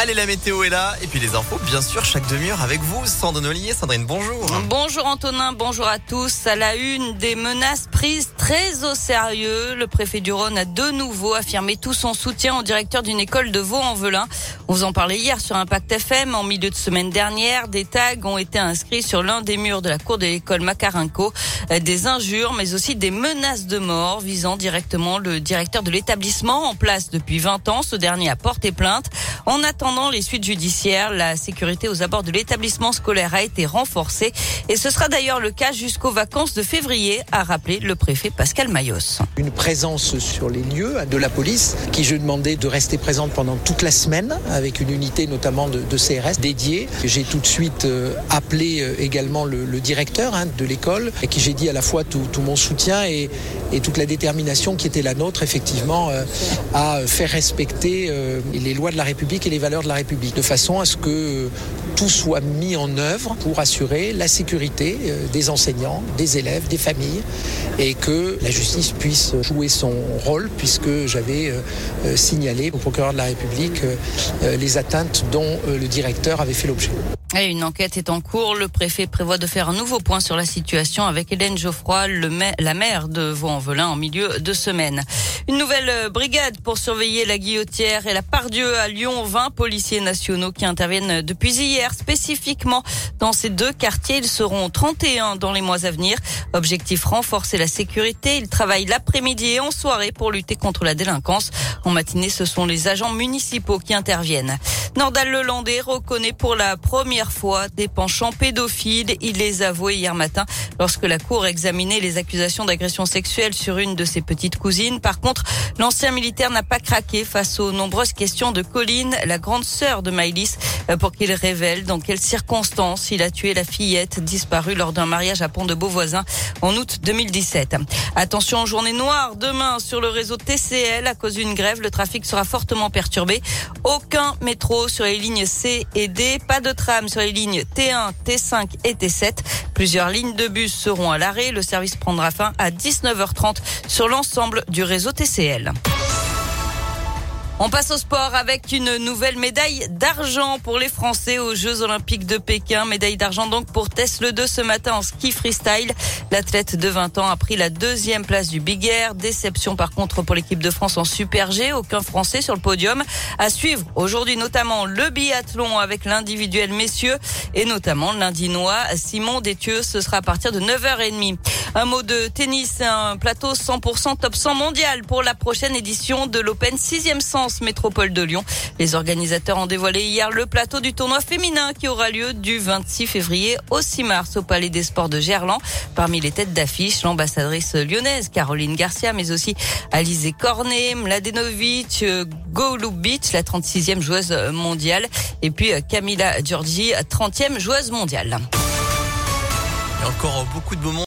Allez, la météo est là. Et puis les infos, bien sûr, chaque demi-heure avec vous. Sandrine Ollier. Sandrine, bonjour. Bonjour Antonin, bonjour à tous. À la une, des menaces prises très au sérieux. Le préfet du Rhône a de nouveau affirmé tout son soutien au directeur d'une école de Vaux-en-Velin. On vous en parlait hier sur Impact FM. En milieu de semaine dernière, des tags ont été inscrits sur l'un des murs de la cour de l'école Macarinco. Des injures, mais aussi des menaces de mort visant directement le directeur de l'établissement en place depuis 20 ans. Ce dernier a porté plainte. En attendant les suites judiciaires, la sécurité aux abords de l'établissement scolaire a été renforcée et ce sera d'ailleurs le cas jusqu'aux vacances de février, a rappelé le préfet Pascal Mayos. Une présence sur les lieux de la police qui je demandais de rester présente pendant toute la semaine avec une unité notamment de, CRS dédiée. J'ai tout de suite euh, appelé euh, également le, directeur hein, de l'école et qui j'ai dit à la fois tout, mon soutien et, toute la détermination qui était la nôtre effectivement euh, à faire respecter les lois de la République et les valeurs de la République de façon à ce que tout soit mis en œuvre pour assurer la sécurité euh, des enseignants, des élèves, des familles et que la justice puisse jouer son rôle puisque j'avais euh, signalé au procureur de la République euh, les atteintes dont le directeur avait fait l'objet. Et une enquête est en cours. Le préfet prévoit de faire un nouveau point sur la situation avec Hélène Geoffroy, la maire de Vaux-en-Velin, en milieu de semaine. Une nouvelle brigade pour surveiller la guillotière et la Pardieu à Lyon. 20 policiers nationaux qui interviennent depuis hier spécifiquement dans ces deux quartiers. Ils seront 31 dans les mois à venir. Objectif renforcer la sécurité. Ils travaillent l'après-midi et en soirée pour lutter contre la délinquance. En matinée, ce sont les agents municipaux qui interviennent. Nordal Lelandais reconnaît pour la première fois des penchants pédophiles. Il les avouait hier matin lorsque la cour examinait les accusations d'agression sexuelle sur une de ses petites cousines. Par contre, l'ancien militaire n'a pas craqué face aux nombreuses questions de Colline, la grande sœur de Maïlis, pour qu'il révèle dans quelles circonstances il a tué la fillette disparue lors d'un mariage à Pont-de-Beauvoisin en août 2017. Attention, journée noire demain sur le réseau TCL à cause d'une grève. Le trafic sera fortement perturbé. Aucun métro sur les lignes C et D. Pas de tram sur les lignes T1, T5 et T7. Plusieurs lignes de bus seront à l'arrêt. Le service prendra fin à 19h30 sur l'ensemble du réseau TCL. On passe au sport avec une nouvelle médaille d'argent pour les Français aux Jeux Olympiques de Pékin. Médaille d'argent donc pour Tess Le 2 ce matin en ski freestyle. L'athlète de 20 ans a pris la deuxième place du Big Air. Déception par contre pour l'équipe de France en Super G. Aucun Français sur le podium. À suivre aujourd'hui notamment le biathlon avec l'individuel messieurs et notamment l'indinois Simon Détieux. Ce sera à partir de 9h30. Un mot de tennis, un plateau 100% top 100 mondial pour la prochaine édition de l'Open 6e sens Métropole de Lyon. Les organisateurs ont dévoilé hier le plateau du tournoi féminin qui aura lieu du 26 février au 6 mars au Palais des Sports de Gerland. Parmi les têtes d'affiche, l'ambassadrice lyonnaise Caroline Garcia, mais aussi Alizé Cornet, Mladenovic, Golubic, la 36e joueuse mondiale, et puis Camila Giorgi, 30e joueuse mondiale. Encore beaucoup de moments